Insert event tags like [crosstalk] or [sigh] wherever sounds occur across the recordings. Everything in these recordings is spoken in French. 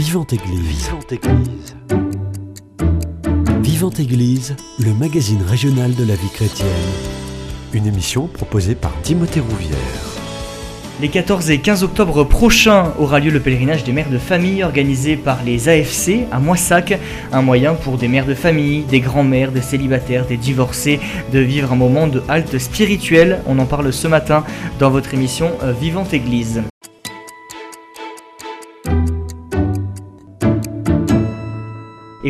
Vivante Église. Vivante Église. Vivante Église, le magazine régional de la vie chrétienne. Une émission proposée par Timothée Rouvière. Les 14 et 15 octobre prochains aura lieu le pèlerinage des mères de famille organisé par les AFC à Moissac, un moyen pour des mères de famille, des grands-mères, des célibataires, des divorcés de vivre un moment de halte spirituelle. On en parle ce matin dans votre émission euh, Vivante Église.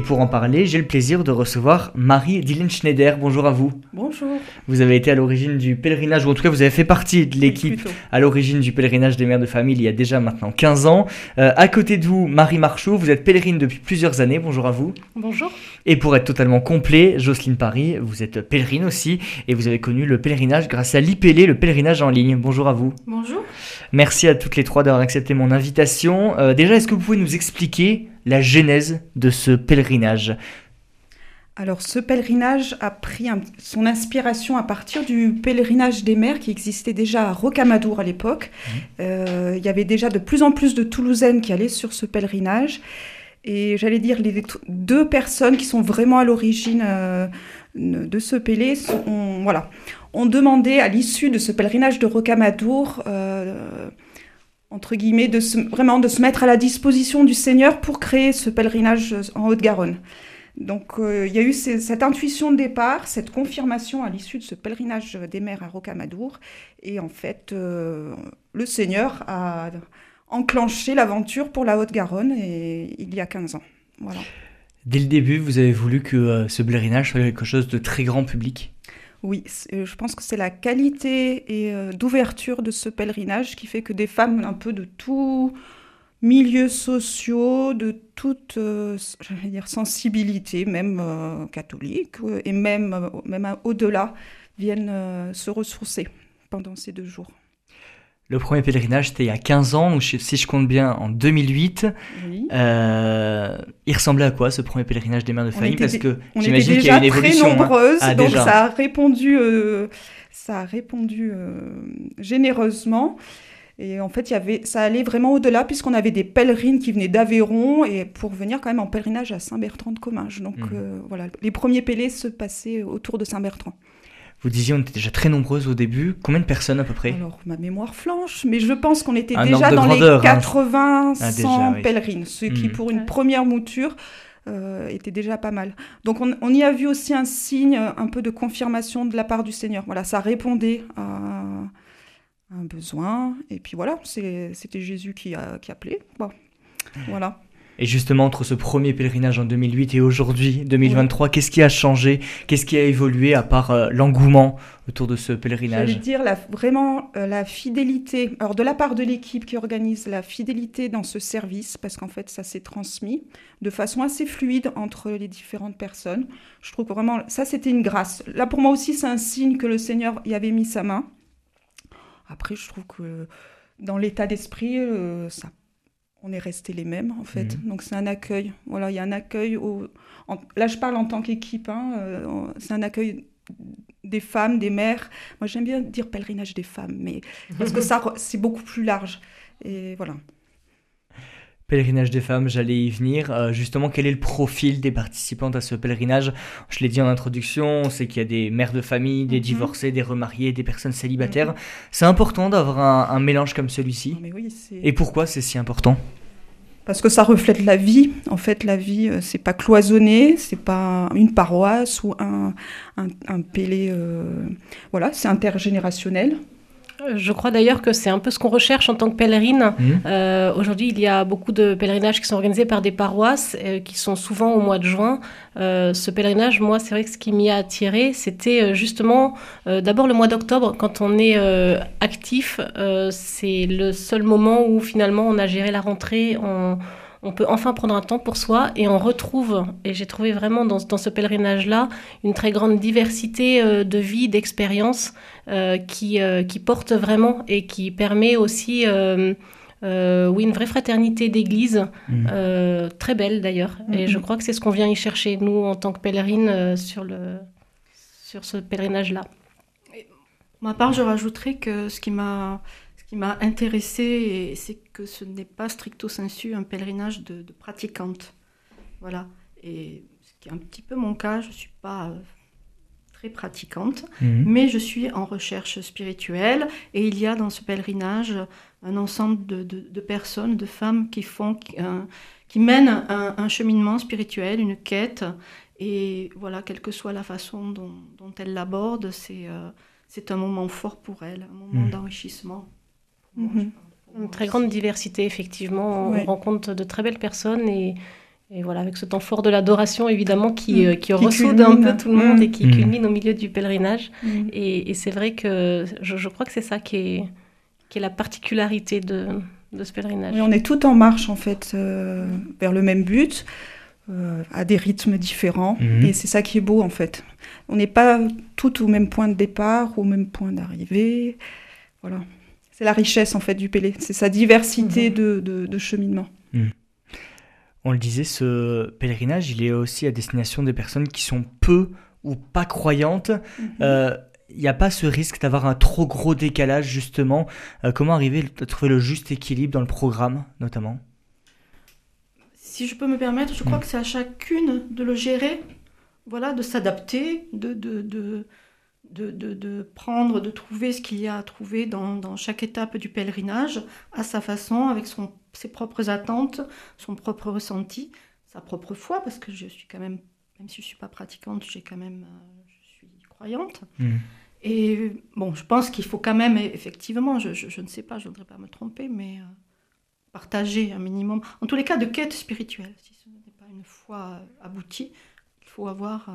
Et pour en parler, j'ai le plaisir de recevoir Marie Dylan Schneider. Bonjour à vous. Bonjour. Vous avez été à l'origine du pèlerinage, ou en tout cas vous avez fait partie de l'équipe à l'origine du pèlerinage des mères de famille il y a déjà maintenant 15 ans. Euh, à côté de vous, Marie Marchaud, vous êtes pèlerine depuis plusieurs années. Bonjour à vous. Bonjour. Et pour être totalement complet, Jocelyne Paris, vous êtes pèlerine aussi et vous avez connu le pèlerinage grâce à l'IPL, le pèlerinage en ligne. Bonjour à vous. Bonjour. Merci à toutes les trois d'avoir accepté mon invitation. Euh, déjà, est-ce que vous pouvez nous expliquer la genèse de ce pèlerinage alors ce pèlerinage a pris son inspiration à partir du pèlerinage des mers qui existait déjà à Rocamadour à l'époque. Mmh. Euh, il y avait déjà de plus en plus de Toulousaines qui allaient sur ce pèlerinage. Et j'allais dire, les deux personnes qui sont vraiment à l'origine euh, de ce pélé ont, voilà, ont demandé à l'issue de ce pèlerinage de Rocamadour euh, entre guillemets, de vraiment de se mettre à la disposition du Seigneur pour créer ce pèlerinage en Haute-Garonne. Donc euh, il y a eu cette intuition de départ, cette confirmation à l'issue de ce pèlerinage des mers à Rocamadour. Et en fait, euh, le Seigneur a enclenché l'aventure pour la Haute-Garonne il y a 15 ans. Voilà. Dès le début, vous avez voulu que euh, ce pèlerinage soit quelque chose de très grand public? Oui, euh, je pense que c'est la qualité et euh, d'ouverture de ce pèlerinage qui fait que des femmes un peu de tous milieux sociaux, de toute euh, dire, sensibilité, même catholique, et même, même au-delà, viennent se ressourcer pendant ces deux jours. Le premier pèlerinage, c'était il y a 15 ans, donc si je compte bien, en 2008. Euh, il ressemblait à quoi ce premier pèlerinage des mères de famille? Parce que j'imagine qu'il y a une évolution. Très hein. nombreuses, ah, donc ça a répondu, euh, ça a répondu euh, généreusement. Et en fait, il y avait, ça allait vraiment au-delà, puisqu'on avait des pèlerines qui venaient d'Aveyron et pour venir quand même en pèlerinage à Saint-Bertrand de Comminges. Donc mmh. voilà, les premiers pélés se passaient autour de Saint-Bertrand. Vous disiez on était déjà très nombreuses au début. Combien de personnes à peu près? Alors, ma mémoire flanche, mais je pense qu'on était déjà dans les 80, 100 hein. ah, pèlerines, ce qui hmm. pour une première mouture euh, était déjà pas mal. Donc on, y a vu aussi un signe, un peu de confirmation de la part du Seigneur. Voilà, ça répondait à un besoin. Et puis voilà, c'était Jésus qui, a, qui appelait. Bon, voilà. Et justement, entre ce premier pèlerinage en 2008 et aujourd'hui, 2023, qu'est-ce qui a changé? Qu'est-ce qui a évolué à part euh, l'engouement autour de ce pèlerinage? Je veux dire la, vraiment euh, la fidélité, alors de la part de l'équipe qui organise la fidélité dans ce service, parce qu'en fait ça s'est transmis de façon assez fluide entre les différentes personnes. Je trouve que vraiment ça c'était une grâce. Là pour moi aussi c'est un signe que le Seigneur y avait mis sa main. Après je trouve que dans l'état d'esprit, euh, ça on est restés les mêmes en fait. Mhm. Donc c'est un accueil. Voilà, il y a un accueil. Au... Là, je parle en tant qu'équipe. Hein, euh, c'est un accueil des femmes, des mères. Moi, j'aime bien dire pèlerinage des femmes, mais parce que ça, c'est beaucoup plus large. Et voilà. Pèlerinage des femmes, j'allais y venir. Euh, justement, quel est le profil des participantes à ce pèlerinage? Je l'ai dit en introduction, on sait qu'il y a des mères de famille, des mhm. divorcés, des remariés, des personnes célibataires. Mhm. C'est important d'avoir un, mélange comme celui-ci? Oui, Et pourquoi c'est si important? Parce que ça reflète la vie. En fait, la vie, euh, c'est pas cloisonné, c'est pas une paroisse ou un, un, un pélé. Euh, voilà, c'est intergénérationnel. Je crois d'ailleurs que c'est un peu ce qu'on recherche en tant que pèlerine. Mmh. Euh, aujourd'hui, il y a beaucoup de pèlerinages qui sont organisés par des paroisses, euh, qui sont souvent au mois de juin. Euh, ce pèlerinage, moi, c'est vrai que ce qui m'y a attiré, c'était justement d'abord le mois d'octobre, quand on est actif, c'est le seul moment où finalement on a géré la rentrée, on, on peut enfin prendre un temps pour soi et on retrouve, et j'ai trouvé vraiment dans, dans ce pèlerinage-là, une très grande diversité euh, de vie, d'expériences euh, qui, euh, qui porte vraiment et qui permet aussi... oui, une vraie fraternité d'église, mmh. très belle d'ailleurs. Et je mmh. crois que c'est ce qu'on vient y chercher, nous, en tant que pèlerines, sur, le, sur ce pèlerinage-là. Pour ma part, je rajouterais que ce qui m'a qui m'a intéressée, c'est que ce n'est pas stricto sensu un pèlerinage de, de pratiquante. Voilà. Et ce qui est un petit peu mon cas, je ne suis pas très pratiquante, mhm. mais je suis en recherche spirituelle et il y a dans ce pèlerinage un ensemble de, personnes, de femmes qui font, qui, euh, mènent un, cheminement spirituel, une quête. Et voilà, quelle que soit la façon dont, elles l'abordent, c'est euh, c'est un moment fort pour elles, un moment mhm. d'enrichissement. Mhm. Une très grande diversité, effectivement. On rencontre de très belles personnes et et voilà, avec ce temps fort de l'adoration, évidemment, qui, mm. euh, qui, ressoude un peu tout le monde et mm. qui mm. culmine au milieu du pèlerinage. Et, c'est vrai que je, crois que c'est ça qui est, qui est la particularité de, de ce pèlerinage. on est tout en marche, en fait, euh, vers le même but, euh, à des rythmes différents. Et c'est ça qui est beau, en fait. On n'est pas tout au même point de départ, au même point d'arrivée. Voilà. C'est la richesse, en fait, du Pélé. C'est sa diversité de, de, de cheminement on le disait, ce pèlerinage, il est aussi à destination des personnes qui sont peu ou pas croyantes. Il mhm. euh, n'y a pas ce risque d'avoir un trop gros décalage, justement. Euh, comment arriver à trouver le juste équilibre dans le programme, notamment? Si je peux me permettre, je crois que c'est à chacune de le gérer, voilà, de s'adapter, de, de, de, de, prendre, de trouver ce qu'il y a à trouver dans, dans, chaque étape du pèlerinage, à sa façon, avec son ses propres attentes, son propre ressenti, sa propre foi, parce que je suis quand même, même si je ne suis pas pratiquante, j'ai quand même, euh, je suis croyante. Mm. Et bon, je pense qu'il faut quand même, effectivement, je, je, ne sais pas, je ne voudrais pas me tromper, mais euh, partager un minimum, en tous les cas, de quête spirituelle. Si ce n'est pas une foi aboutie, il faut avoir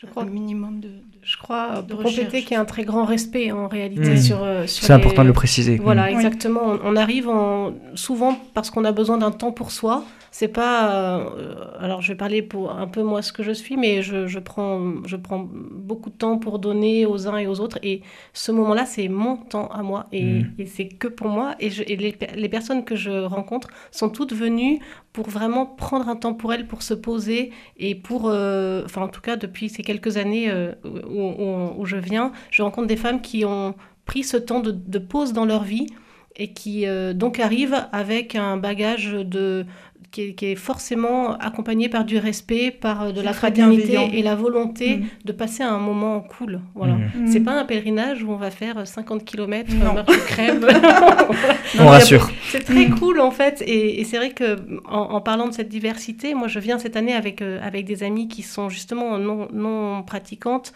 je crois, un minimum de, je crois de compléter qu'il y a un très grand respect en réalité sur, euh, sur, C'est important de le préciser. Voilà, exactement. On, arrive en, souvent parce qu'on a besoin d'un temps pour soi c'est pas. Euh, alors, je vais parler pour un peu moi ce que je suis, mais je, je, prends, je prends beaucoup de temps pour donner aux uns et aux autres. Et ce moment-là, c'est mon temps à moi. Et, mmh. c'est que pour moi. Et, je, les, les, personnes que je rencontre sont toutes venues pour vraiment prendre un temps pour elles, pour se poser. Et pour. Euh, enfin, en tout cas, depuis ces quelques années euh, où, où, je viens, je rencontre des femmes qui ont pris ce temps de, de pause dans leur vie et qui donc arrivent avec un bagage de, qui est, forcément accompagné par du respect, par euh, de la fraternité et la volonté mm. de passer un moment cool. Voilà. Mm. C'est pas un pèlerinage où on va faire 50 km, marche crève. [laughs] on rassure. C'est très mm. cool en fait. Et, c'est vrai que en, parlant de cette diversité, moi je viens cette année avec, euh, avec des amis qui sont justement non, non pratiquantes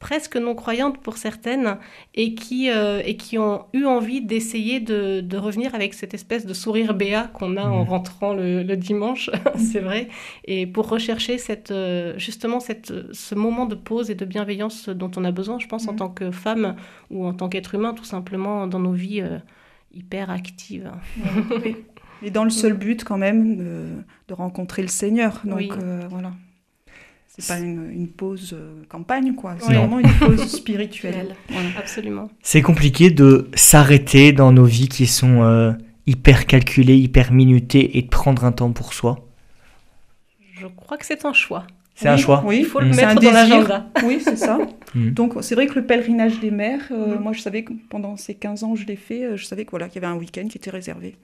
presque non-croyantes pour certaines et qui, euh, et qui ont eu envie d'essayer de, de, revenir avec cette espèce de sourire béat qu'on a en rentrant le, dimanche, [laughs] c'est vrai, et pour rechercher cette, euh, justement cette, ce moment de pause et de bienveillance dont on a besoin, je pense, en tant que femme ou en tant qu'être humain, tout simplement dans nos vies euh, hyper actives. [laughs] Et dans le seul but quand même de, rencontrer le Seigneur. Donc voilà. C'est pas une, pause euh, campagne, quoi. C'est vraiment une [laughs] pause spirituelle. Absolument. C'est compliqué de s'arrêter dans nos vies qui sont euh, hyper calculées, hyper minutées et de prendre un temps pour soi? Je crois que c'est un choix. C'est un choix. Oui, il faut le mm. mettre dans l'agenda. [laughs] Oui, c'est ça. [laughs] Mm. Donc, c'est vrai que le pèlerinage des mères, euh, mm. moi, je savais que pendant ces 15 ans, je l'ai fait, je savais qu'il voilà, qu'il y avait un week-end qui était réservé.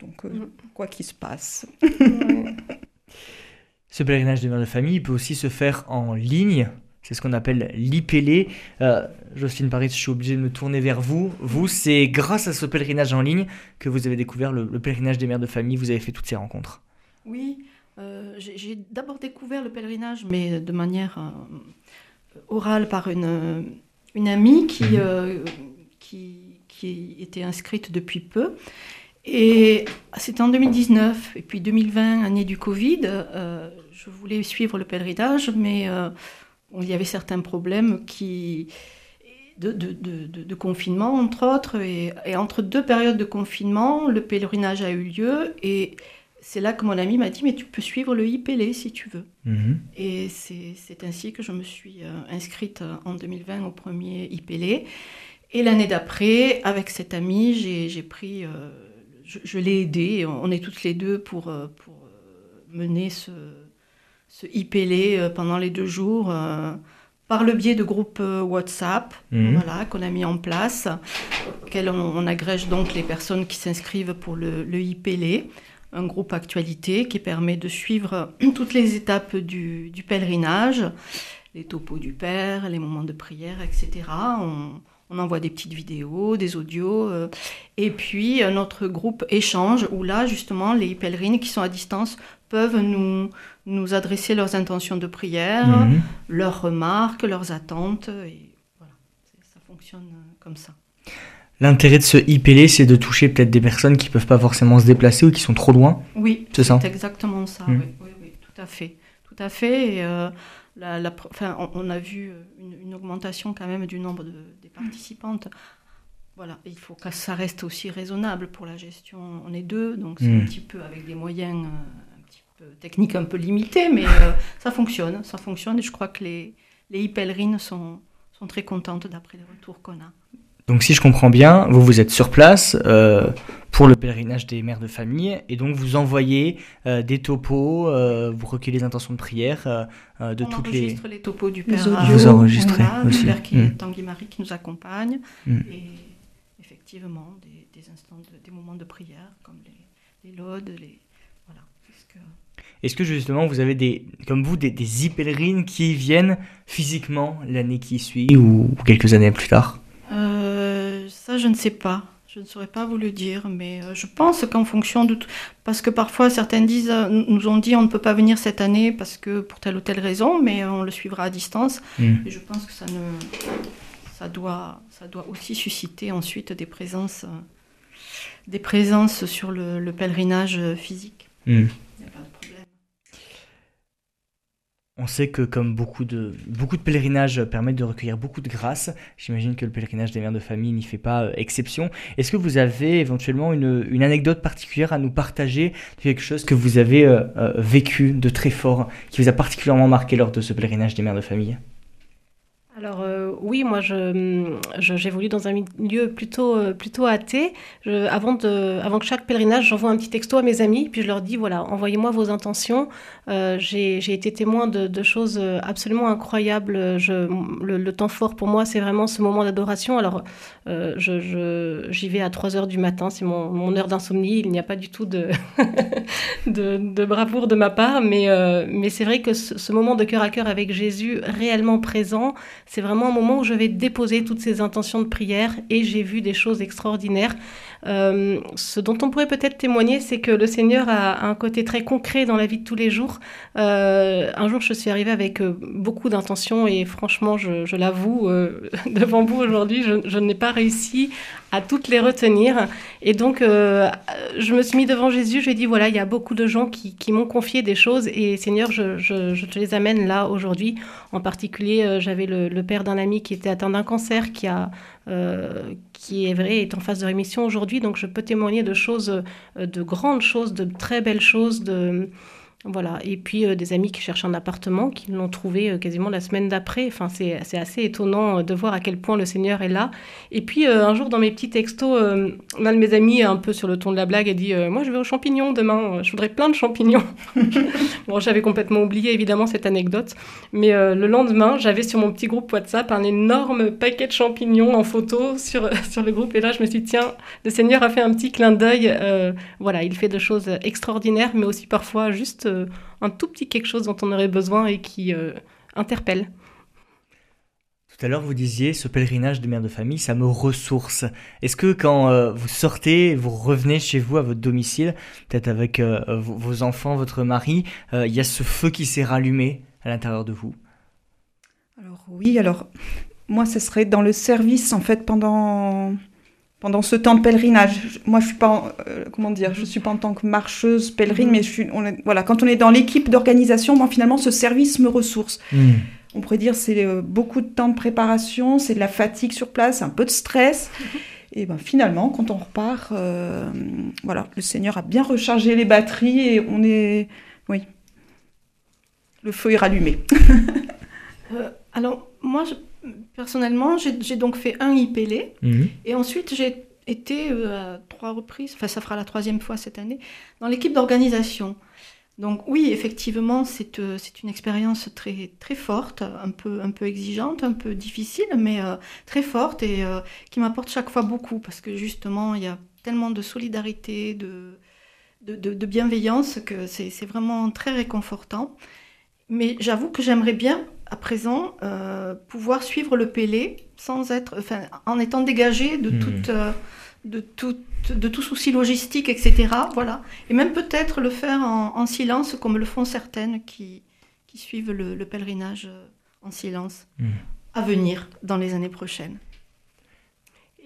Donc, quoi qu'il se passe. Ce pèlerinage des mères de famille peut aussi se faire en ligne. C'est ce qu'on appelle l'IPL. Euh, Jocelyne Paris, je suis obligé de me tourner vers vous. Vous, c'est grâce à ce pèlerinage en ligne que vous avez découvert le, pèlerinage des mères de famille. Vous avez fait toutes ces rencontres. Oui, euh, j'ai d'abord découvert le pèlerinage, mais de manière euh, orale par une, une amie qui, mhm. euh, qui, qui était inscrite depuis peu. Et c'était en 2019, et puis 2020, année du Covid, euh, je voulais suivre le pèlerinage, mais euh, il y avait certains problèmes qui, de, de, de, confinement, entre autres. Et, entre deux périodes de confinement, le pèlerinage a eu lieu. Et c'est là que mon ami m'a dit, mais tu peux suivre le IPL si tu veux. Mhm. Et c'est ainsi que je me suis euh, inscrite en 2020 au premier IPL. Et l'année d'après, avec cet ami, j'ai pris je, l'ai aidé. On est toutes les deux pour, euh, pour euh, mener ce, ce IPL euh, pendant les deux jours par le biais de groupes WhatsApp, Mhm. voilà, qu'on a mis en place, auquel on, on agrège donc les personnes qui s'inscrivent pour le, le IPLE, un groupe actualité qui permet de suivre toutes les étapes du, du pèlerinage, les topos du Père, les moments de prière, etc. On, on envoie des petites vidéos, des audios, euh, et puis euh, notre groupe échange, où là, justement, les pèlerines qui sont à distance peuvent nous, nous adresser leurs intentions de prière, Mhm. leurs remarques, leurs attentes, et voilà, ça fonctionne euh, comme ça. L'intérêt de ce IPL, c'est de toucher peut-être des personnes qui peuvent pas forcément se déplacer ou qui sont trop loin. Oui, C'est ça exactement ça. Mm. Oui, oui, oui, tout à fait, tout à fait. Et, euh, la, la pr- enfin, on, on a vu une, une augmentation quand même du nombre de, participantes. Voilà, il faut que ça reste aussi raisonnable pour la gestion. On est deux, donc c'est un petit peu avec des moyens euh, un petit peu techniques un peu limités, mais euh, ça fonctionne, ça fonctionne. Et je crois que les, les e-pèlerines sont, sont très contentes d'après les retours qu'on a. Donc si je comprends bien, vous vous êtes sur place euh, pour le pèlerinage des mères de famille et donc vous envoyez euh, des topos, euh, vous recueillez les intentions de prière de on toutes les... enregistre les... topos du père. audios. à- Vous enregistrez aussi. Du père qui Mm. est Tanguy Marie qui nous accompagne. Mm. Et effectivement, des, des instants, de- des moments de prière, comme les, les laudes, les. Voilà. Est-ce que justement vous avez des, comme vous, des, des e-pèlerines qui viennent physiquement l'année qui suit ou quelques années plus tard? Ça, je ne sais pas. Je ne saurais pas vous le dire, mais euh, je pense qu'en fonction de tout... Parce que parfois, certaines disent, euh, nous ont dit on ne peut pas venir cette année parce que pour telle ou telle raison, mais on le suivra à distance. Mm. Et je pense que ça, ne... ça, doit... ça doit aussi susciter ensuite des présences, euh, des présences sur le, le pèlerinage physique. Mm. Il n'y a pas de problème. On sait que comme beaucoup de, beaucoup de pèlerinages permettent de recueillir beaucoup de grâce, j'imagine que le pèlerinage des mères de famille n'y fait pas euh, exception. Est-ce que vous avez éventuellement une, une anecdote particulière à nous partager de quelque chose que vous avez euh, euh, vécu de très fort, qui vous a particulièrement marqué lors de ce pèlerinage des mères de famille? Alors euh, oui, moi j'évolue dans un milieu plutôt, euh, plutôt athée. Je- avant, de, avant que chaque pèlerinage, j'envoie un petit texto à mes amis, puis je leur dis, voilà, envoyez-moi vos intentions. Euh, j'ai, été témoin de, de choses absolument incroyables. Je, le, le temps fort pour moi, c'est vraiment ce moment d'adoration. Alors euh, je, je- j'y vais à 3 heures du matin, c'est mon, mon heure d'insomnie. Il n'y a pas du tout de, [laughs] de, de bravoure de ma part, mais, euh, mais c'est vrai que ce, ce moment de cœur à cœur avec Jésus réellement présent, c'est vraiment un moment où je vais déposer toutes ces intentions de prière et j'ai vu des choses extraordinaires. Euh, ce dont on pourrait peut-être témoigner, c'est que le Seigneur a un côté très concret dans la vie de tous les jours. Euh, un jour, je suis arrivée avec euh, beaucoup d'intentions et franchement, je, l'avoue, [laughs] devant vous aujourd'hui, je, n'ai pas réussi à toutes les retenir. Et donc, je me suis mis devant Jésus, je lui ai dit, voilà, il y a beaucoup de gens qui, m'ont confié des choses et Seigneur, je, te les amène là aujourd'hui. En particulier, j'avais le père d'un ami qui était atteint d'un cancer, qui a, qui est vrai, est en phase de rémission aujourd'hui. Donc, je peux témoigner de choses, euh, de grandes choses, de très belles choses, de voilà. Et puis euh, des amis qui cherchent un appartement, qui l'ont trouvé euh, quasiment la semaine d'après. Enfin, c'est assez étonnant euh, de voir à quel point le Seigneur est là. Et puis un jour, dans mes petits textos, l'un de mes amis, un peu sur le ton de la blague, a dit Moi, je vais aux champignons demain. Je voudrais plein de champignons. [laughs] bon, j'avais complètement oublié évidemment cette anecdote. Mais le lendemain, j'avais sur mon petit groupe WhatsApp un énorme paquet de champignons en photo sur, [laughs] sur le groupe. Et là, je me suis dit, tiens, le Seigneur a fait un petit clin d'œil. Voilà, il fait de choses extraordinaires, mais aussi parfois juste euh, un tout petit quelque chose dont on aurait besoin et qui euh, interpelle. Tout à l'heure, vous disiez, ce pèlerinage de mère de famille, ça me ressource. Est-ce que quand euh, vous sortez, vous revenez chez vous, à votre domicile, peut-être avec euh, vos vos enfants, votre mari, euh, il y a ce feu qui s'est rallumé à l'intérieur de vous? Alors oui, alors moi ce serait dans le service en fait pendant pendant ce temps de pèlerinage. Moi je suis pas en- euh, comment dire, je suis pas en tant que marcheuse pèlerine, Mhm. mais je suis on est- voilà quand on est dans l'équipe d'organisation, moi finalement ce service me ressource. On pourrait dire c'est euh, beaucoup de temps de préparation, c'est de la fatigue sur place, un peu de stress. Et ben finalement, quand on repart, euh, voilà, le Seigneur a bien rechargé les batteries et on est, oui, le feu est rallumé. [laughs] Euh, alors, moi, je- personnellement, j'ai donc fait un IPL. Mhm. Et ensuite, j'ai été euh, à trois reprises, enfin ça fera la troisième fois cette année, dans l'équipe d'organisation. Donc oui, effectivement, c'est euh, une expérience très, très forte, un peu, un peu exigeante, un peu difficile, mais euh, très forte et euh, qui m'apporte chaque fois beaucoup parce que justement, il y a tellement de solidarité, de, de, de- de bienveillance que c'est vraiment très réconfortant. Mais j'avoue que j'aimerais bien, à présent, euh, pouvoir suivre le Pélé sans être, enfin, en étant dégagé de Hmm. toute... euh, de tout, de tout souci logistique, etc. Voilà. Et même peut-être le faire en, en silence, comme le font certaines qui, qui suivent le, le pèlerinage euh, en silence, Mhm. à venir dans les années prochaines.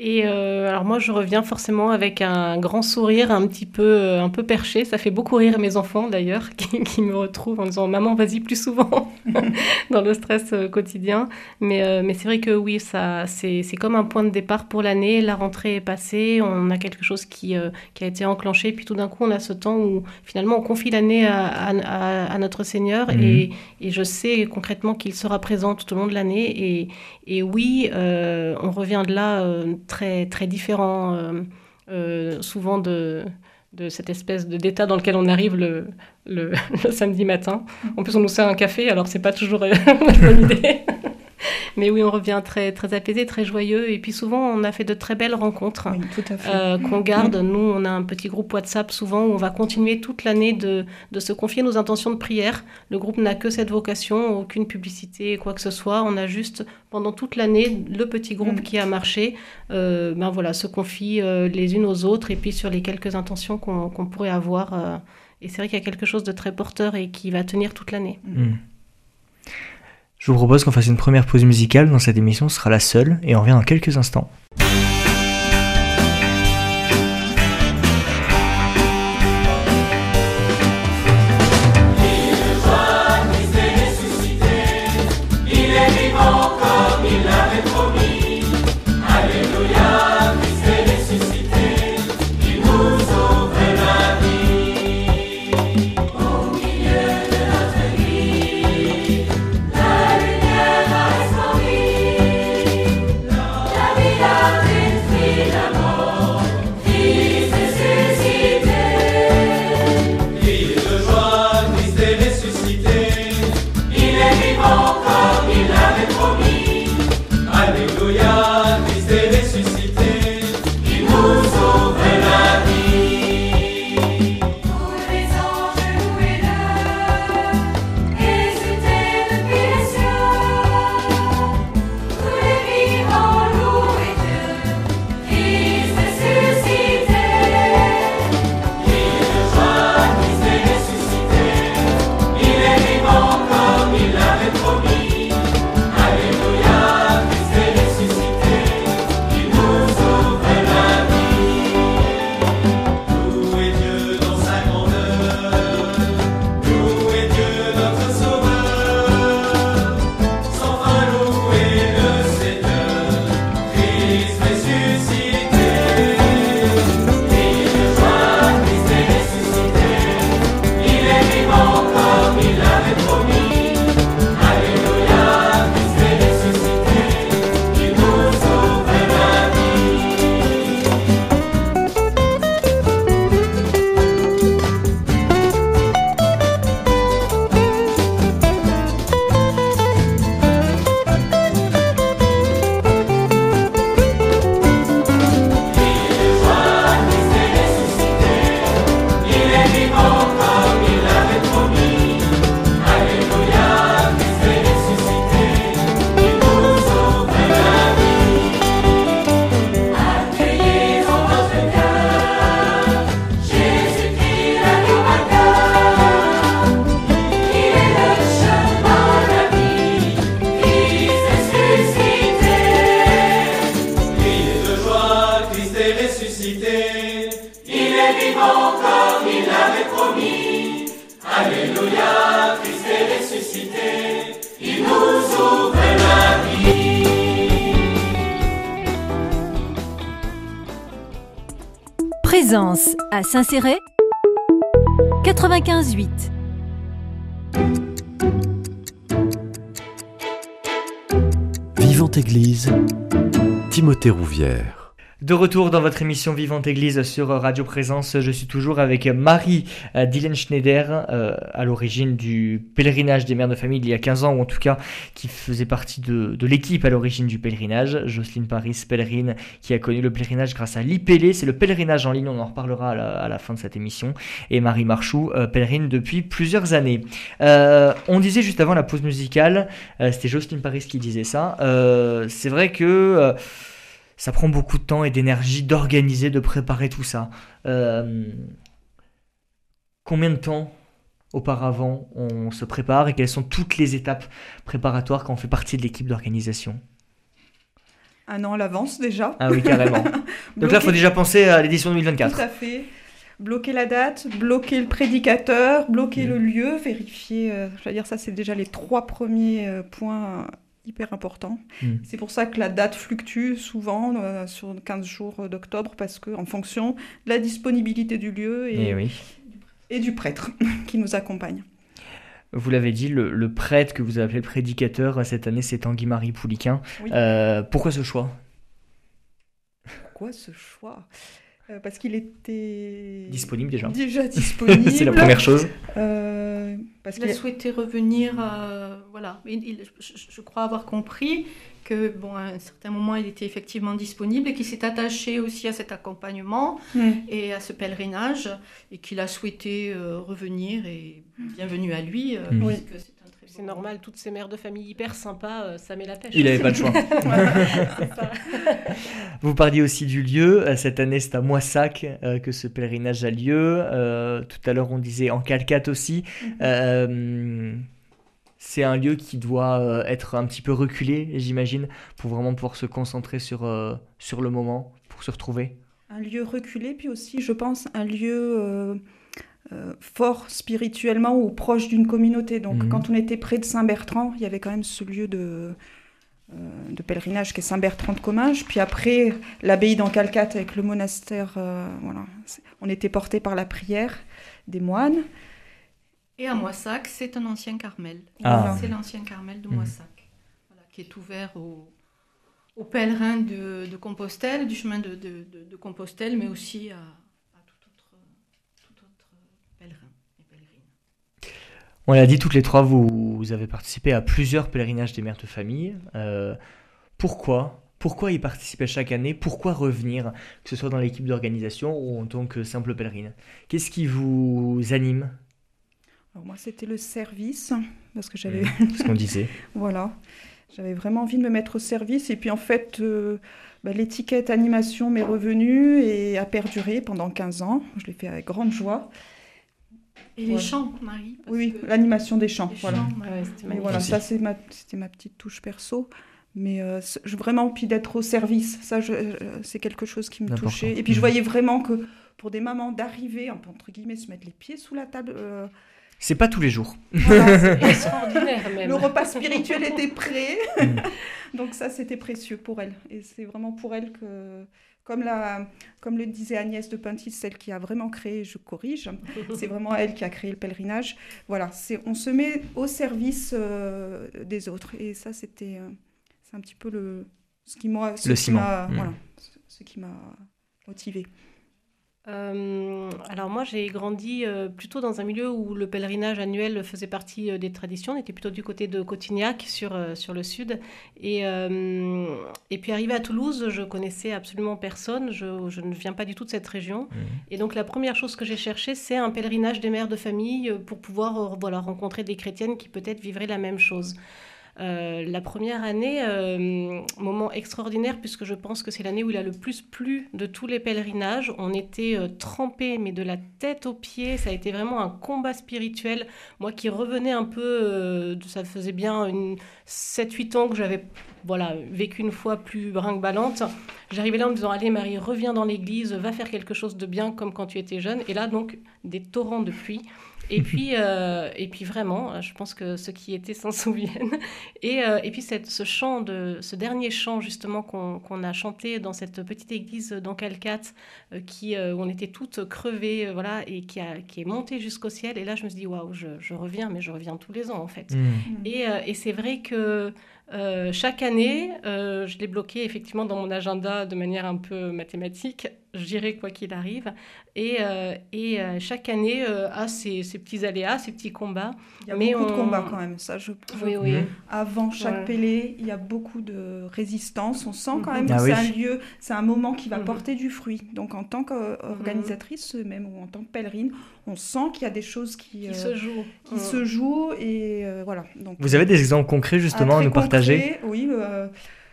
Et euh, alors moi, je reviens forcément avec un grand sourire, un petit peu, euh, un peu perché. Ça fait beaucoup rire mes enfants d'ailleurs, [laughs] qui, qui me retrouvent en disant "Maman, vas-y plus souvent" [laughs] dans le stress euh, quotidien. Mais, euh, mais c'est vrai que oui, ça, c'est, c'est comme un point de départ pour l'année. La rentrée est passée, on a quelque chose qui, euh, qui a été enclenché, puis tout d'un coup, on a ce temps où finalement on confie l'année à, à, notre Seigneur. Mhm. Et, et je sais concrètement qu'il sera présent tout au long de l'année. Et, et oui, on revient de là très, très différent, euh, euh, souvent de, de cette espèce d'état dans lequel on arrive le, [laughs] le, samedi matin. En plus, on nous sert un café, alors c'est pas toujours euh, [laughs] la bonne idée. [laughs] [laughs] Mais oui, on revient très, très apaisé, très joyeux. Et puis souvent, on a fait de très belles rencontres Oui, euh, qu'on garde. Nous, on a un petit groupe WhatsApp souvent où on va continuer toute l'année de, de se confier nos intentions de prière. Le groupe n'a que cette vocation, aucune publicité, quoi que ce soit. On a juste, pendant toute l'année, le petit groupe Mm. qui a marché, euh, ben voilà, se confie euh, les unes aux autres et puis sur les quelques intentions qu'on pourrait avoir. euh, et c'est vrai qu'il y a quelque chose de très porteur et qui va tenir toute l'année. Hmm. Je vous propose qu'on fasse une première pause musicale dans cette émission, sera la seule, et on revient dans quelques instants. Présence à Saint-Céré 95.8 Vivante Église, Timothée Rouvière. De retour dans votre émission Vivante Église sur Radio Présence, je suis toujours avec Marie euh, Dylan Schneider, euh, à l'origine du pèlerinage des mères de famille il y a 15 ans, ou en tout cas qui faisait partie de, l'équipe à l'origine du pèlerinage. Jocelyne Paris, pèlerine, qui a connu le pèlerinage grâce à l'IPL, c'est le pèlerinage en ligne, on en reparlera à la, à la fin de cette émission. Et Marie Marchou, euh, pèlerine depuis plusieurs années. On disait juste avant la pause musicale, c'était Jocelyne Paris qui disait ça, c'est vrai que... ça prend beaucoup de temps et d'énergie d'organiser, de préparer tout ça. Euh, combien de temps auparavant on se prépare et quelles sont toutes les étapes préparatoires quand on fait partie de l'équipe d'organisation? Un an à l'avance déjà. Ah oui, carrément. [laughs] Donc là, il faut déjà penser à l'édition Tout 2024. à fait. Bloquer la date, bloquer le prédicateur, bloquer Mhm. le lieu, vérifier. euh, je veux dire, ça, c'est déjà les trois premiers euh, points hyper importants. Mhm. C'est pour ça que la date fluctue souvent euh, sur 15 jours d'octobre, parce que en fonction de la disponibilité du lieu et, Eh oui. et du prêtre [laughs] qui nous accompagne. Vous l'avez dit, le, le prêtre que vous avez appelé le prédicateur euh, cette année, c'est Tanguy-Marie Pouliquin. Oui. Euh, pourquoi ce choix? Pourquoi ce choix? Euh, Parce qu'il était Disponible déjà. déjà [laughs] disponible. c'est la première chose. Euh, parce Il a souhaité revenir, euh, voilà. Il- il- je, je crois avoir compris que, bon, à un certain moment, il était effectivement disponible et qu'il s'est attaché aussi à cet accompagnement et à ce pèlerinage et qu'il a souhaité euh, revenir et bienvenue à lui. euh, Mm. Oui. C'est normal, toutes ces mères de famille hyper sympas, euh, ça met la pêche. Il n'avait pas de choix. [laughs] [laughs] Vous parliez aussi du lieu. Euh, Cette année, c'est à Moissac euh, que ce pèlerinage a lieu. Euh, tout à l'heure, on disait en Calcate aussi. Euh, c'est un lieu qui doit euh, être un petit peu reculé, j'imagine, pour vraiment pouvoir se concentrer sur, euh, sur le moment, pour se retrouver. Un lieu reculé, puis aussi, je pense, un lieu euh, fort spirituellement ou proche d'une communauté. Donc, Mhm. quand on était près de Saint-Bertrand, il y avait quand même ce lieu de, euh, de pèlerinage qui est Saint-Bertrand de Comminges. Puis après, l'abbaye d'Ancalcate avec le monastère, euh, voilà. On était porté par la prière des moines. Et à Moissac, c'est un ancien Carmel. Ah. C'est l'ancien Carmel de Mhm. Moissac, voilà, qui est ouvert aux, aux pèlerins de, de Compostelle, du chemin de, de- de- de Compostelle, mais aussi à, à tout autre, tout autre pèlerin et pèlerine. On l'a dit toutes les trois, vous, vous avez participé à plusieurs pèlerinages des mères de famille. Euh, pourquoi Pourquoi y participer chaque année? Pourquoi revenir, que ce soit dans l'équipe d'organisation ou en tant que simple pèlerine? Qu'est-ce qui vous anime? Alors moi, c'était le service, parce que j'avais Ce qu'on disait. [laughs] Voilà. J'avais vraiment envie de me mettre au service. Et puis en fait, euh, bah, l'étiquette animation m'est revenue et a perduré pendant 15 ans. Je l'ai fait avec grande joie. Et les Ouais. chants, Marie parce Oui, que- l'animation des chants. les Voilà. chants, Ouais, c'était Mais voilà, ça c'est ma, c'était ma petite touche perso. Mais euh, vraiment, puis d'être au service, ça je- euh, c'est quelque chose qui me touchait. Et puis je Mhm. voyais vraiment que pour des mamans d'arriver, entre guillemets, se mettre les pieds sous la table, euh, C'est pas tous les jours. [laughs] voilà, c'est- [laughs] Extraordinaire même. le repas spirituel était prêt. [laughs] Mhm. Donc ça, c'était précieux pour elle. Et c'est vraiment pour elle que, comme, la, comme le disait Agnès de Pintis, celle qui a vraiment créé, je corrige, [laughs] c'est vraiment elle qui a créé le pèlerinage. Voilà, c'est, on se met au service euh, des autres. Et ça, c'était, euh, c'est un petit peu le, ce qui m'a, ce Le qui ciment. m'a- Mm. voilà, ce- ce qui m'a motivée. Euh, alors moi j'ai grandi euh, plutôt dans un milieu où le pèlerinage annuel faisait partie euh, des traditions. On était plutôt du côté de Cotignac sur, sur le sud. Et, et puis arrivé à Toulouse, je connaissais absolument personne. Je, je ne viens pas du tout de cette région. Et donc la première chose que j'ai cherché, c'est un pèlerinage des mères de famille pour pouvoir voilà, rencontrer des chrétiennes qui peut-être vivraient la même chose. Euh, la première année, euh, moment extraordinaire puisque je pense que c'est l'année où il a le plus plu de tous les pèlerinages. On était euh, trempés, mais de la tête aux pieds. Ça a été vraiment un combat spirituel. Moi qui revenais un peu, euh, ça faisait bien une 7-8 ans que j'avais voilà, vécu une fois plus brinque-ballante. J'arrivais là en me disant Allez, Marie, reviens dans l'église, va faire quelque chose de bien comme quand tu étais jeune. Et là, donc, des torrents de pluie. Et puis, euh, et puis vraiment, je pense que ceux qui étaient s'en [laughs] souviennent. Et, euh, et puis cette, ce chant, de, ce dernier chant justement qu'on qu'on a chanté dans cette petite église d'Ancalcate, euh, qui, euh, où on était toutes crevées, euh, voilà, et qui, a, qui est monté jusqu'au ciel. Et là, je me suis dit, waouh, je, je reviens, mais je reviens tous les ans en fait. Mm. Et, euh, et c'est vrai que Euh, chaque année, euh, je l'ai bloqué effectivement dans mon agenda de manière un peu mathématique. J'irai quoi qu'il arrive. Et, euh, et euh, chaque année euh, a ses, ses petits aléas, ses petits combats. Il y a Mais beaucoup de on- combats quand même, ça je, je Oui, oui. Mhm. Avant chaque Ouais. pélé, il y a beaucoup de résistance. On sent quand Mhm. même que Ah c'est oui. un lieu, c'est un moment qui va Mhm. porter du fruit. Donc en tant qu'organisatrice, même ou en tant que pèlerine, on sent qu'il y a des choses qui, Qui euh, se joue. qui Mm. se jouent et euh, voilà. Donc, Vous avez des exemples concrets justement à très nous partager? Oui, euh,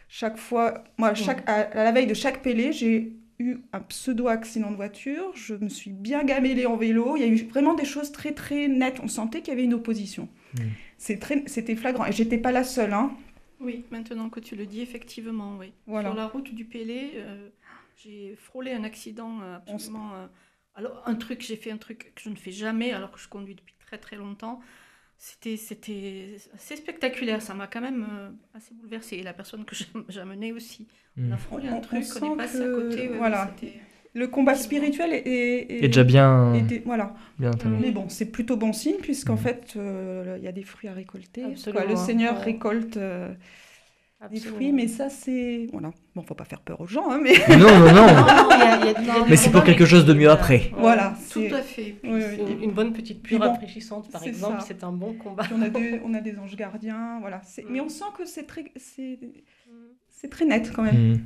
chaque fois, moi, chaque, à, à la veille de chaque pélé, j'ai eu un pseudo accident de voiture. Je me suis bien gamellée en vélo. Il y a eu vraiment des choses très très nettes. On sentait qu'il y avait une opposition. Mm. C'était flagrant. Et j'étais pas la seule. Hein. Oui, maintenant que tu le dis, effectivement, oui. Voilà. Sur la route du Pélé, euh, j'ai frôlé un accident absolument. Alors, un truc, j'ai fait un truc que je ne fais jamais alors que je conduis depuis très très longtemps. C'était, c'était assez spectaculaire, ça m'a quand même euh, assez bouleversée. Et la personne que [laughs] j'am- j'amenais aussi. On a frôlé On- un on truc, on est passé à que- côté. ouais, voilà. Le combat spirituel est, est- Et déjà bien, voilà. bien. Mais bon, c'est plutôt bon signe puisqu'en Mm. fait, euh, il y a des fruits à récolter. Quoi, le Seigneur ouais. récolte euh, des Absolument. fruits, mais ça, c'est voilà. Bon, faut pas faire peur aux gens, hein, mais Non, non, non. [laughs] Des Mais c'est pour quelque chose de mieux voilà. après. voilà. Tout à fait. Oui, oui. Une, une bonne petite pure bon, rafraîchissante, par exemple, c'est un bon combat. On a des, on a des anges gardiens, voilà. C'est- Mm. Mais on sent que c'est très, c'est, c'est très net quand même. Mm.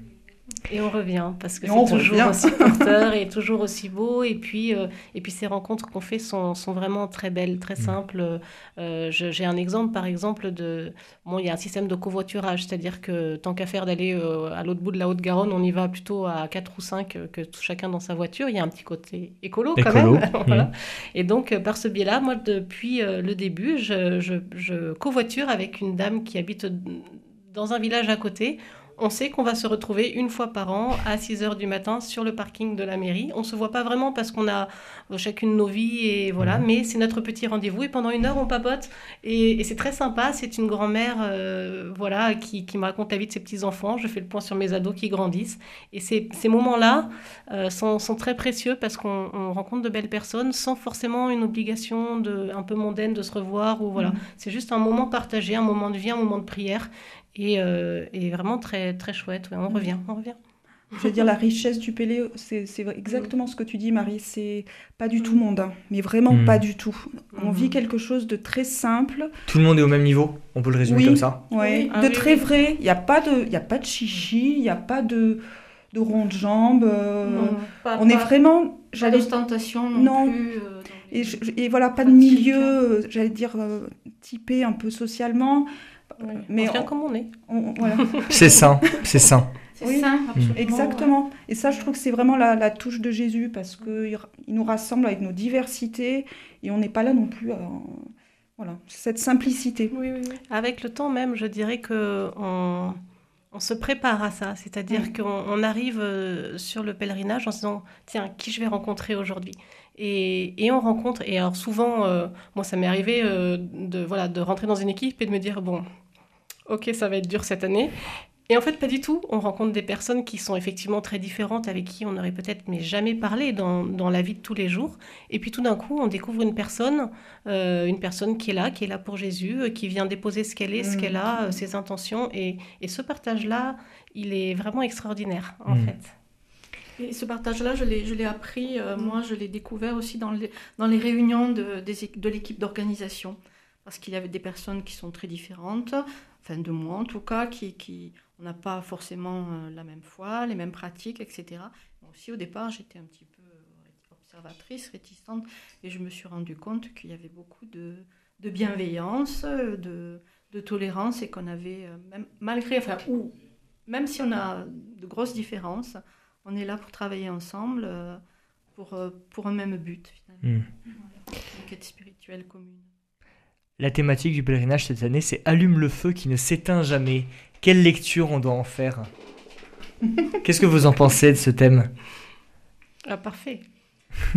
Et on revient parce que c'est toujours revient. aussi [laughs] porteur et toujours aussi beau. Et puis, euh, et puis ces rencontres qu'on fait sont, sont vraiment très belles, très Mm. simples. Euh, J'ai un exemple, par exemple, de. Bon, il y a un système de covoiturage, c'est-à-dire que tant qu'à faire d'aller euh, à l'autre bout de la Haute-Garonne, on y va plutôt à 4 ou 5 euh, que tout- chacun dans sa voiture. Il y a un petit côté écolo, quand même. [laughs] Voilà. mm. Et donc, par ce biais-là, moi, depuis euh, le début, je, je, je covoiture avec une dame qui habite dans un village à côté. On sait qu'on va se retrouver une fois par an à 6 heures du matin sur le parking de la mairie. On se voit pas vraiment parce qu'on a chacune nos vies et voilà, mais c'est notre petit rendez-vous et pendant une heure on papote et, et c'est très sympa. C'est une grand-mère euh, voilà qui, qui me raconte la vie de ses petits enfants. Je fais le point sur mes ados qui grandissent et ces, ces moments-là euh, sont, sont très précieux parce qu'on on rencontre de belles personnes sans forcément une obligation de un peu mondaine de se revoir ou voilà. Mhm. C'est juste un moment partagé, un moment de vie, un moment de prière. Et, euh, et vraiment très, très chouette. Ouais, on Mhm. revient, on revient. Je veux dire, la richesse du Pélé, c'est, exactement ce que tu dis, Marie. C'est pas du tout mondain, mais vraiment Mm. pas du tout. On vit quelque chose de très simple, Tout le monde est au même niveau, on peut le résumer Oui. comme ça. ouais, Oui. Ah de oui, très oui. vrai. Il n'y a pas de, il y a pas de chichi, il n'y a pas de, de rond de jambe. euh, Non, pas- on est pas- vraiment, Pas j'allais d'ostentation non, Non. plus. euh, Et, je- et voilà, pas de milieu, euh, j'allais dire, euh, typé un peu socialement. Mais Mais on vient on- comme on est. voilà, [laughs] C'est sain, c'est sain. C'est Oui. sain, absolument. exactement. Et ça, je trouve que c'est vraiment la, la touche de Jésus parce qu'il il nous rassemble avec nos diversités et on n'est pas là non plus à. Voilà, cette simplicité. Oui, oui, oui. Avec le temps même, je dirais que on, on se prépare à ça. C'est-à-dire qu'on on arrive euh, sur le pèlerinage en se disant tiens, qui je vais rencontrer aujourd'hui? Et, et on rencontre. Et alors souvent, euh, moi, ça m'est arrivé euh, de, voilà, de rentrer dans une équipe et de me dire bon, ok, ça va être dur cette année. Et en fait, pas du tout. On rencontre des personnes qui sont effectivement très différentes, avec qui on n'aurait peut-être mais jamais parlé dans, dans la vie de tous les jours. Et puis tout d'un coup, on découvre une personne, euh, une personne qui est là, qui est là pour Jésus, euh, qui vient déposer ce qu'elle est, ce Mm. qu'elle a, euh, ses intentions. Et, et ce partage-là, il est vraiment extraordinaire, en Mm. fait. Et ce partage-là, je l'ai, je l'ai appris, euh, moi, je l'ai découvert aussi dans les, dans les réunions de, des de l'équipe d'organisation. Parce qu'il y avait des personnes qui sont très différentes, enfin de moi en tout cas, qui, qui on n'a pas forcément euh, la même foi, les mêmes pratiques, etc. Moi aussi, au départ, j'étais un petit peu euh, observatrice, réticente, et je me suis rendu compte qu'il y avait beaucoup de, de bienveillance, euh, de, de tolérance, et qu'on avait, même, malgré, enfin, ou même si on a de grosses différences, on est là pour travailler ensemble pour, pour un même but, finalement. Mm. Voilà, une quête spirituelle commune. La thématique du pèlerinage cette année, c'est Allume le feu qui ne s'éteint jamais. Quelle lecture on doit en faire [laughs] Qu'est-ce que vous en pensez de ce thème Ah, parfait.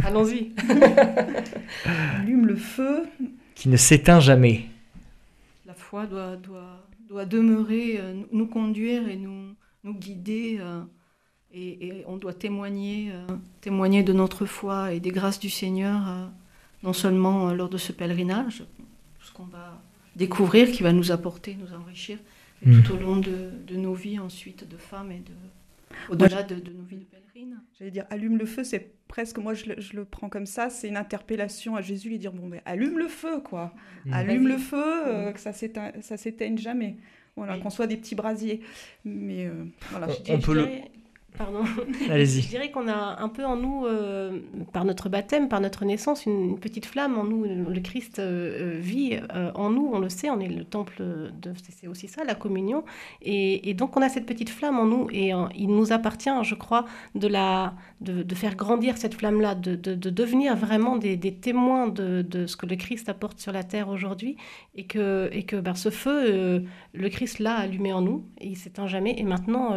Allons-y. [laughs] Allume le feu. Qui ne s'éteint jamais. La foi doit, doit, doit demeurer, euh, nous- conduire et nous, nous guider. euh, et, et on doit témoigner, euh, témoigner de notre foi et des grâces du Seigneur, euh, non seulement lors de ce pèlerinage, tout ce qu'on va découvrir, qui va nous apporter, nous enrichir, Mm. tout au long de, de nos vies ensuite de femmes et de au-delà de, de nos vies de pèlerines. J'allais dire allume le feu, c'est presque, moi je le, je le prends comme ça, c'est une interpellation à Jésus, lui dire bon, ben, allume le feu, quoi. Mm. Allume le feu, euh, que ça s'éteint- ça s'éteigne jamais. Voilà, Oui. qu'on soit des petits brasiers. Mais euh, voilà. On peut le- dirais- Pardon. Allez-y. Je dirais qu'on a un peu en nous, euh, par notre baptême, par notre naissance, une, petite flamme en nous. Le Christ euh, euh, vit euh, en nous, on le sait, on est le temple de. C'est aussi ça, la communion. Et, et donc on a cette petite flamme en nous et il nous appartient, je crois, de, la, de, de faire grandir cette flamme-là, de, de- de devenir vraiment des, des témoins de, ce que le Christ apporte sur la terre aujourd'hui et que, et que ben, ce feu, le Christ l'a allumé en nous et il s'éteint jamais. Et maintenant,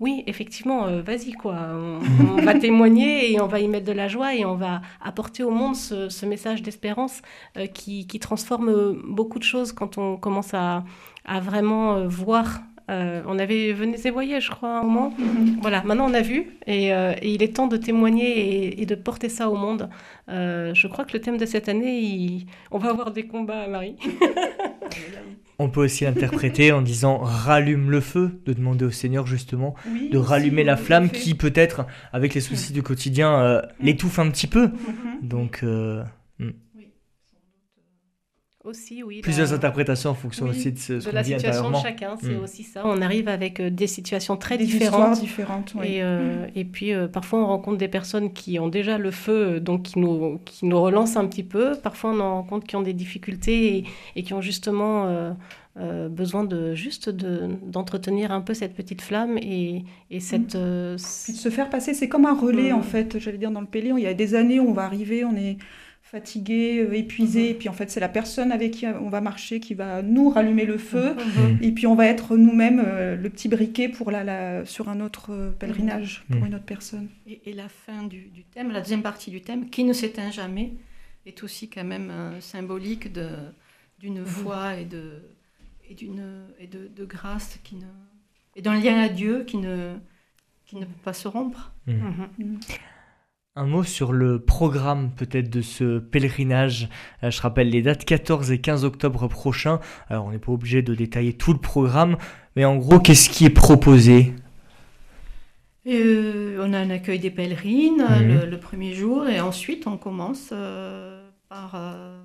oui, effectivement, euh, vas-y, quoi. On, on va [laughs] témoigner et on va y mettre de la joie et on va apporter au monde ce, ce message d'espérance euh, qui, qui transforme euh, beaucoup de choses quand on commence à, à vraiment euh, voir. On avait Venez et voyez, je crois, à un moment. Mhm. Voilà, maintenant on a vu et, et il est temps de témoigner et, et de porter ça au monde. Je crois que le thème de cette année, il- on va avoir des combats, Marie. [laughs] On peut aussi l'interpréter en disant rallume le feu, de demander au Seigneur justement Oui, de rallumer la flamme qui peut-être, avec les soucis du quotidien, euh, l'étouffe un petit peu. Mhm. Donc, euh, Aussi, oui. plusieurs la- interprétations en fonction Oui, aussi de ce, ce de qu'on la vit situation de chacun, c'est Mm. aussi ça. On arrive avec euh, des situations très Des différentes. histoires différentes, oui. Et, euh, et puis euh, parfois on rencontre des personnes qui ont déjà le feu, donc qui nous, qui nous relancent un petit peu. Parfois on en rencontre qui ont des difficultés et, et qui ont justement euh, euh, besoin de juste de, d'entretenir un peu cette petite flamme et, et cette... euh, Puis de se faire passer, c'est comme un relais en fait, j'allais dire dans le Péléon. Il y a des années où on va arriver, on est fatigué, euh, épuisé, et puis en fait c'est la personne avec qui on va marcher qui va nous rallumer le feu, Mm. et puis on va être nous-mêmes euh, le petit briquet pour la, la- sur un autre euh, pèlerinage, pour Mhm. une autre personne. Et, et la fin du, du thème, la deuxième partie du thème, qui ne s'éteint jamais, est aussi quand même euh, symbolique de, d'une foi et, de, et, d'une, et de, de grâce qui ne, et d'un lien à Dieu qui ne, qui ne peut pas se rompre. Un mot sur le programme peut-être de ce pèlerinage. Euh, je rappelle les dates 14 et 15 octobre prochains. Alors on n'est pas obligé de détailler tout le programme, mais en gros qu'est-ce qui est proposé? Et, euh, on a un accueil des pèlerines Mhm. le, le premier jour, et ensuite on commence euh, par... euh,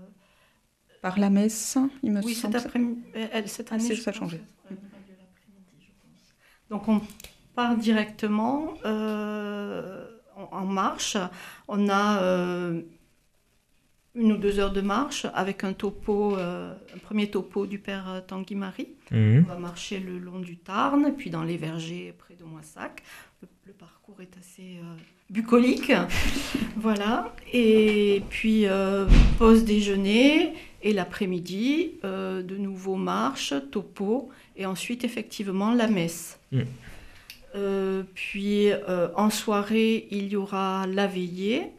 Par la messe, il me Oui, semble. cet après-midi. elle- Cette Ah, année, ça a changé. Donc on part directement euh, en, marche. On a euh, une ou deux heures de marche avec un topo, euh, un premier topo du père euh, Tanguy Marie. Mhm. On va marcher le long du Tarn, puis dans les vergers près de Moissac. Le, le parcours est assez euh, bucolique. [laughs] voilà. Et puis, pause déjeuner. Et l'après-midi, de nouveau marche, topo. Et ensuite, effectivement, la messe. Mm. Euh, puis, euh, en soirée, il y aura la veillée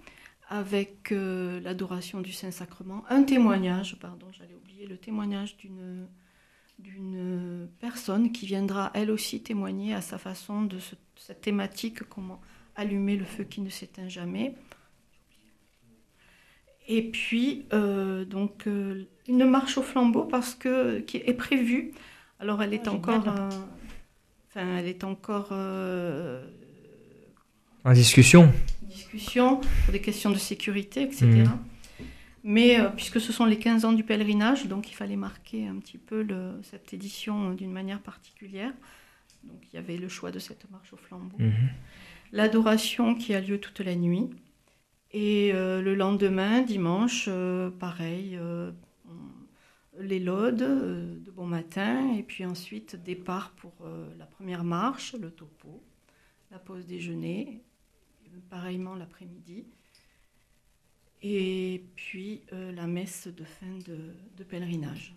avec euh, l'adoration du Saint-Sacrement. Un témoignage, pardon, j'allais oublier, le témoignage d'une d'une personne qui viendra elle aussi témoigner à sa façon de ce- cette thématique, comment allumer le feu qui ne s'éteint jamais. Et puis, donc, une marche au flambeau parce que, qui est prévue. Alors, elle est Ah, encore... Enfin, elle est encore euh, En discussion discussion pour des questions de sécurité, etc. Mhm. Mais euh, puisque ce sont les 15 ans du pèlerinage, donc il fallait marquer un petit peu le- cette édition euh, d'une manière particulière. Donc il y avait le choix de cette marche au flambeau. Mhm. L'adoration qui a lieu toute la nuit. Et euh, le lendemain, dimanche, euh, pareil, les laudes euh, de bon matin. Et puis ensuite, départ pour euh, la première marche, le topo, la pause déjeuner, pareillement l'après-midi. Et puis euh, la messe de fin de, de pèlerinage.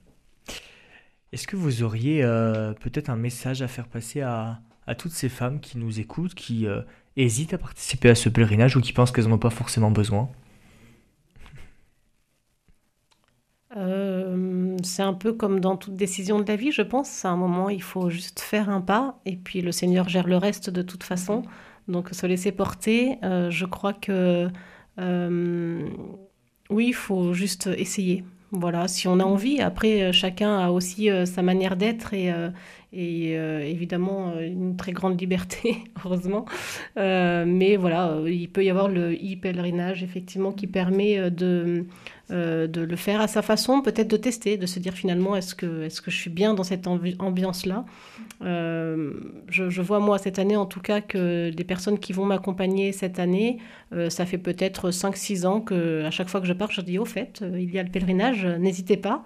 Est-ce que vous auriez euh, peut-être un message à faire passer à, à toutes ces femmes qui nous écoutent, qui euh, hésitent à participer à ce pèlerinage ou qui pensent qu'elles n'en ont pas forcément besoin? Euh, c'est un peu comme dans toute décision de la vie, je pense. À un moment, il faut juste faire un pas et puis le Seigneur gère le reste de toute façon. Donc se laisser porter, euh, je crois que euh, oui, il faut juste essayer. Voilà, si on a envie. Après, euh, chacun a aussi euh, sa manière d'être et, euh, et euh, évidemment euh, une très grande liberté, [laughs] heureusement. Euh, mais voilà, euh, il peut y avoir le e-pèlerinage effectivement qui permet euh, de, euh, de le faire à sa façon, peut-être de tester, de se dire finalement est-ce que, est que je suis bien dans cette ambi- ambiance-là? Euh, je, vois moi cette année en tout cas que des personnes qui vont m'accompagner cette année, euh, ça fait peut-être 5-6 ans que à chaque fois que je pars, je dis au fait, il y a le pèlerinage, n'hésitez pas.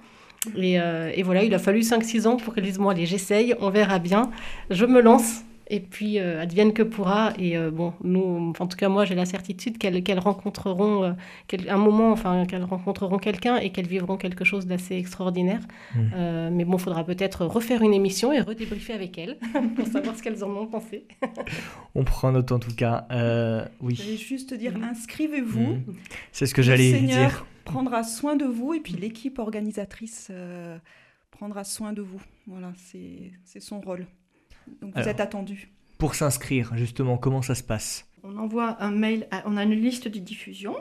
Et, et voilà, il a fallu 5-6 ans pour qu'elle dise, moi, allez, j'essaye, on verra bien, je me lance. Et puis, euh, advienne que pourra. Et euh, bon, nous, en tout cas, moi, j'ai la certitude qu'elles rencontreront euh, quel- un moment, enfin, qu'elles rencontreront quelqu'un et qu'elles vivront quelque chose d'assez extraordinaire. Euh, mais bon, il faudra peut-être refaire une émission et redébriefer avec elles [laughs] pour savoir ce qu'elles en ont pensé. On prend note en tout cas. Euh, oui, J'allais juste dire, Mhm. inscrivez-vous. Mhm. c'est ce que Le j'allais Seigneur dire. prendra soin de vous et puis l'équipe organisatrice euh, prendra soin de vous. Voilà, c'est c'est son rôle. Donc vous Alors. êtes attendus. Pour s'inscrire, justement, comment ça se passe? On envoie un mail, à- on a une liste de diffusion,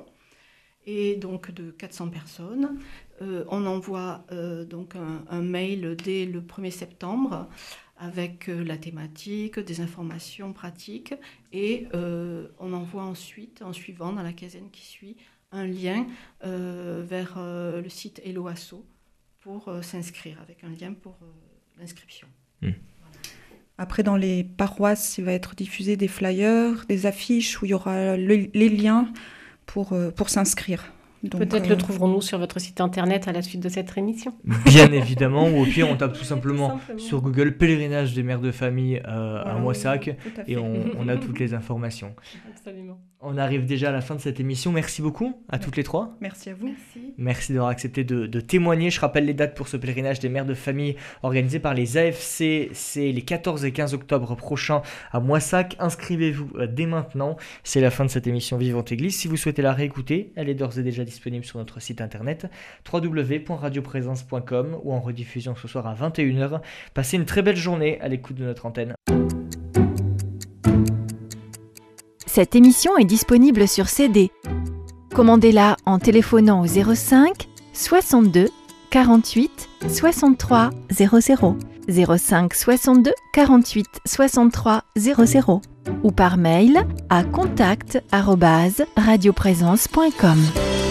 et donc de 400 personnes. Euh, on envoie euh, donc un, un mail dès le 1er septembre avec euh, la thématique, des informations pratiques, et euh, on envoie ensuite, en suivant, dans la quinzaine qui suit, un lien euh, vers euh, le site Eloasso pour euh, s'inscrire, avec un lien pour euh, l'inscription. Après, dans les paroisses, il va être diffusé des flyers, des affiches où il y aura le- les liens pour, euh, pour s'inscrire. Peut-être euh, le trouverons-nous sur votre site internet à la suite de cette émission. [laughs] Bien évidemment, ou au pire, on tape tout simplement Tout simplement. sur Google pèlerinage des mères de famille euh, à Moissac et on, on a toutes les informations. Absolument. On arrive déjà à la fin de cette émission. Merci beaucoup à toutes les trois. Merci à vous. Merci. Merci d'avoir accepté de, de témoigner. Je rappelle les dates pour ce pèlerinage des mères de famille organisé par les AFC. C'est les 14 et 15 octobre prochains à Moissac. Inscrivez-vous euh, dès maintenant. C'est la fin de cette émission Vivante Église. Si vous souhaitez la réécouter, elle est d'ores et déjà disponible sur notre site internet www.radioprésence.com ou en rediffusion ce soir à 21h. Passez une très belle journée à l'écoute de notre antenne. Cette émission est disponible sur CD. Commandez-la en téléphonant au 05 62 48 63 00. 05 62 48 63 00 ou par mail à contact@radioprésence.com.